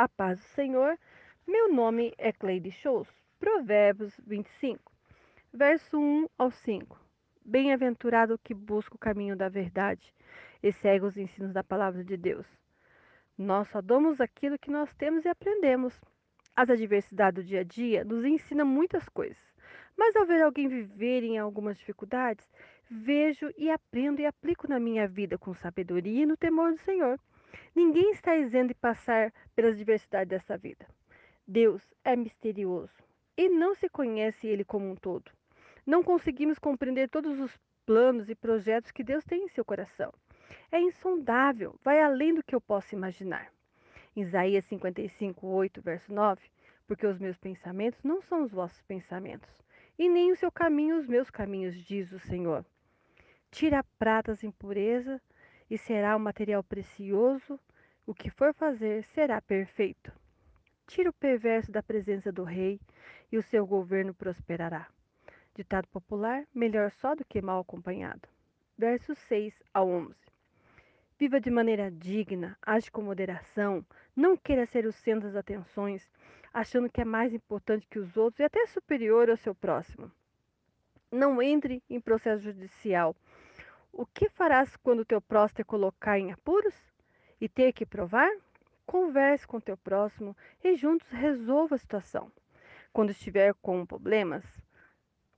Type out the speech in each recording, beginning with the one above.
A paz do Senhor. Meu nome é Cleide Shows. Provérbios 25, verso 1 ao 5. Bem-aventurado que busca o caminho da verdade e segue os ensinos da palavra de Deus. Nós só damos aquilo que nós temos e aprendemos. As adversidades do dia a dia nos ensinam muitas coisas. Mas ao ver alguém viver em algumas dificuldades, vejo e aprendo e aplico na minha vida com sabedoria e no temor do Senhor. Ninguém está isento de passar pelas diversidades dessa vida. Deus é misterioso e não se conhece ele como um todo. Não conseguimos compreender todos os planos e projetos que Deus tem em seu coração. É insondável, vai além do que eu posso imaginar. Isaías 55, 8, verso 9. Porque os meus pensamentos não são os vossos pensamentos, e nem o seu caminho os meus caminhos, diz o Senhor. Tira a prata as impurezas e será um material precioso, o que for fazer será perfeito. Tira o perverso da presença do rei e o seu governo prosperará. Ditado popular: melhor só do que mal acompanhado. Versos 6 a 11. Viva de maneira digna, age com moderação, não queira ser o centro das atenções, achando que é mais importante que os outros e até superior ao seu próximo. Não entre em processo judicial o que farás quando teu próximo te colocar em apuros e ter que provar? Converse com teu próximo e juntos resolva a situação. Quando estiver com problemas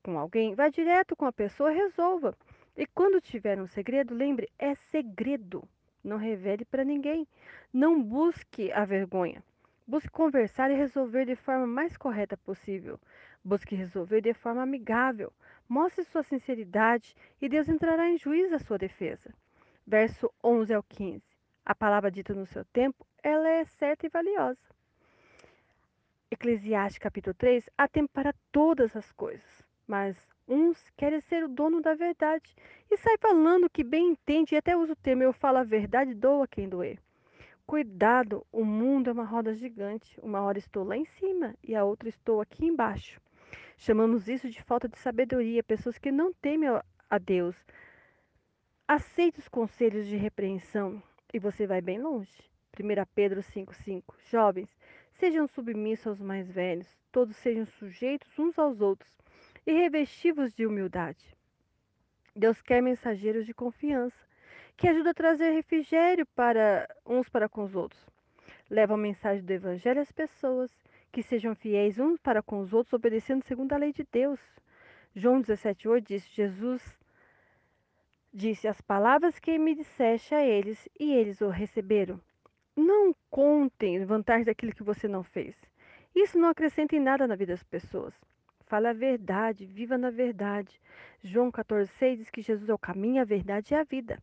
com alguém, vá direto com a pessoa e resolva. E quando tiver um segredo, lembre, é segredo. Não revele para ninguém. Não busque a vergonha. Busque conversar e resolver de forma mais correta possível. Busque resolver de forma amigável. Mostre sua sinceridade e Deus entrará em juízo à sua defesa. Verso 11 ao 15. A palavra dita no seu tempo, ela é certa e valiosa. Eclesiastes capítulo 3, há tempo para todas as coisas, mas uns querem ser o dono da verdade e sai falando que bem entende e até usa o termo eu falo a verdade, doa quem doer. Cuidado, o mundo é uma roda gigante. Uma hora estou lá em cima e a outra estou aqui embaixo. Chamamos isso de falta de sabedoria, pessoas que não temem a Deus. Aceite os conselhos de repreensão e você vai bem longe. 1 Pedro 5,5 Jovens, sejam submissos aos mais velhos, todos sejam sujeitos uns aos outros e revestivos de humildade. Deus quer mensageiros de confiança, que ajudam a trazer refrigério para uns para com os outros. Levam a mensagem do Evangelho às pessoas que sejam fiéis uns para com os outros, obedecendo segundo a lei de Deus. João 17,8 diz: Jesus disse as palavras que me disseste a eles, e eles o receberam. Não contem vantagem daquilo que você não fez. Isso não acrescenta em nada na vida das pessoas. Fala a verdade, viva na verdade. João 14,6 diz que Jesus é o caminho, a verdade e a vida.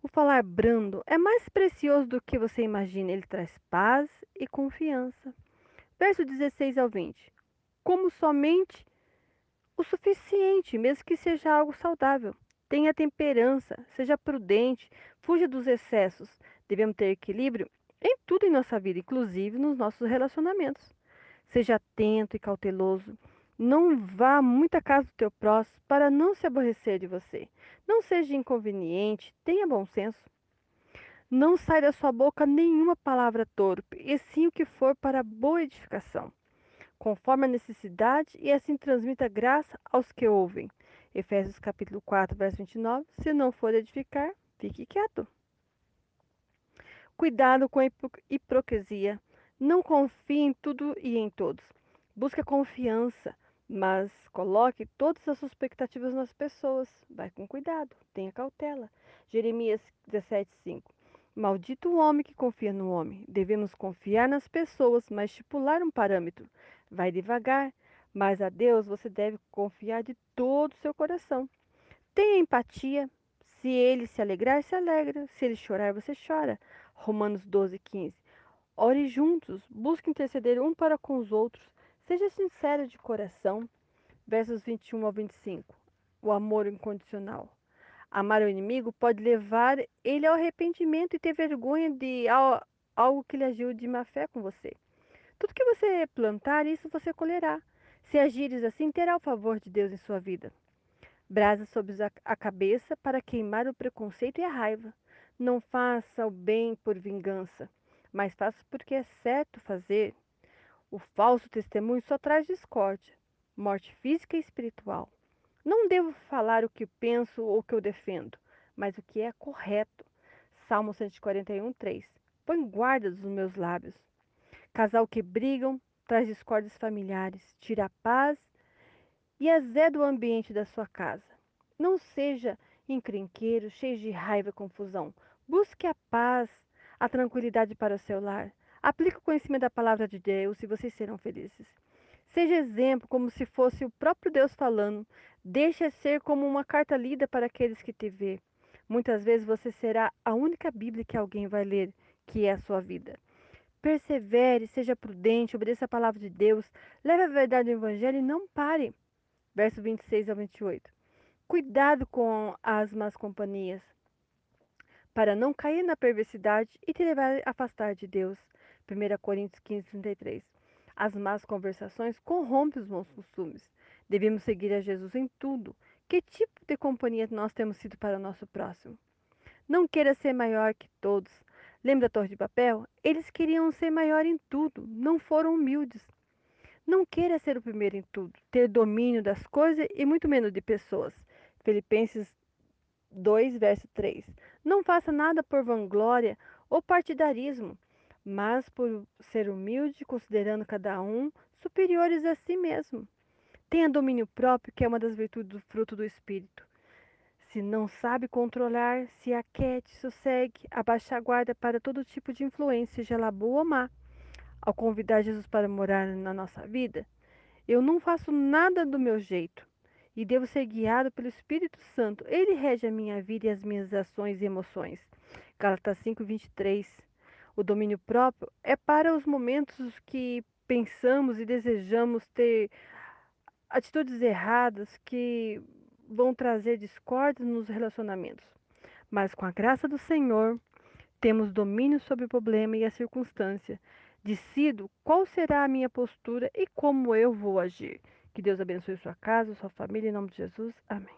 O falar brando é mais precioso do que você imagina. Ele traz paz e confiança. Verso 16 ao 20. Como somente o suficiente, mesmo que seja algo saudável. Tenha temperança, seja prudente, fuja dos excessos. Devemos ter equilíbrio em tudo em nossa vida, inclusive nos nossos relacionamentos. Seja atento e cauteloso. Não vá muito à casa do teu próximo para não se aborrecer de você. Não seja inconveniente, tenha bom senso. Não sai da sua boca nenhuma palavra torpe, e sim o que for para boa edificação, conforme a necessidade, e assim transmita graça aos que ouvem. Efésios capítulo 4, verso 29. Se não for edificar, fique quieto. Cuidado com a hipocrisia. Não confie em tudo e em todos. Busque a confiança, mas coloque todas as suas expectativas nas pessoas. Vai com cuidado, tenha cautela. Jeremias 17, 5. Maldito o homem que confia no homem. Devemos confiar nas pessoas, mas estipular um parâmetro. Vai devagar, mas a Deus você deve confiar de todo o seu coração. Tenha empatia. Se ele se alegrar, se alegra. Se ele chorar, você chora. Romanos 12, 15. Ore juntos, busque interceder um para com os outros. Seja sincero de coração. Versos 21 ao 25. O amor incondicional. Amar o inimigo pode levar ele ao arrependimento e ter vergonha de algo que lhe agiu de má fé com você. Tudo que você plantar, isso você colherá. Se agires assim, terá o favor de Deus em sua vida. Brasa sobre a cabeça para queimar o preconceito e a raiva. Não faça o bem por vingança. mas faço porque é certo fazer. O falso testemunho só traz discórdia, morte física e espiritual. Não devo falar o que penso ou o que eu defendo, mas o que é correto. Salmo 141, 3. Põe guarda dos meus lábios. Casal que brigam traz discórdias familiares, tira a paz e azeda o ambiente da sua casa. Não seja encrenqueiro, cheio de raiva e confusão. Busque a paz, a tranquilidade para o seu lar. Aplique o conhecimento da palavra de Deus e vocês serão felizes. Seja exemplo, como se fosse o próprio Deus falando. Deixe ser como uma carta lida para aqueles que te vê. Muitas vezes você será a única Bíblia que alguém vai ler, que é a sua vida. Persevere, seja prudente, obedeça a palavra de Deus, leve a verdade do Evangelho e não pare. Verso 26 ao 28. Cuidado com as más companhias, para não cair na perversidade e te levar a afastar de Deus. 1 Coríntios 15, 33. As más conversações corrompem os bons costumes. Devemos seguir a Jesus em tudo. Que tipo de companhia nós temos sido para o nosso próximo? Não queira ser maior que todos. Lembra a Torre de Papel? Eles queriam ser maior em tudo, não foram humildes. Não queira ser o primeiro em tudo, ter domínio das coisas e muito menos de pessoas. Filipenses 2, verso 3. Não faça nada por vanglória ou partidarismo, mas por ser humilde, considerando cada um superiores a si mesmo. Tenha domínio próprio, que é uma das virtudes do fruto do Espírito. Se não sabe controlar, se aquete, sossegue, abaixe a guarda para todo tipo de influência, seja ela boa ou má. Ao convidar Jesus para morar na nossa vida, eu não faço nada do meu jeito e devo ser guiado pelo Espírito Santo. Ele rege a minha vida e as minhas ações e emoções. Gálatas 5, 23. O domínio próprio é para os momentos que pensamos e desejamos ter atitudes erradas que vão trazer discórdia nos relacionamentos. Mas com a graça do Senhor, temos domínio sobre o problema e a circunstância. Decido qual será a minha postura e como eu vou agir. Que Deus abençoe sua casa, sua família, em nome de Jesus. Amém.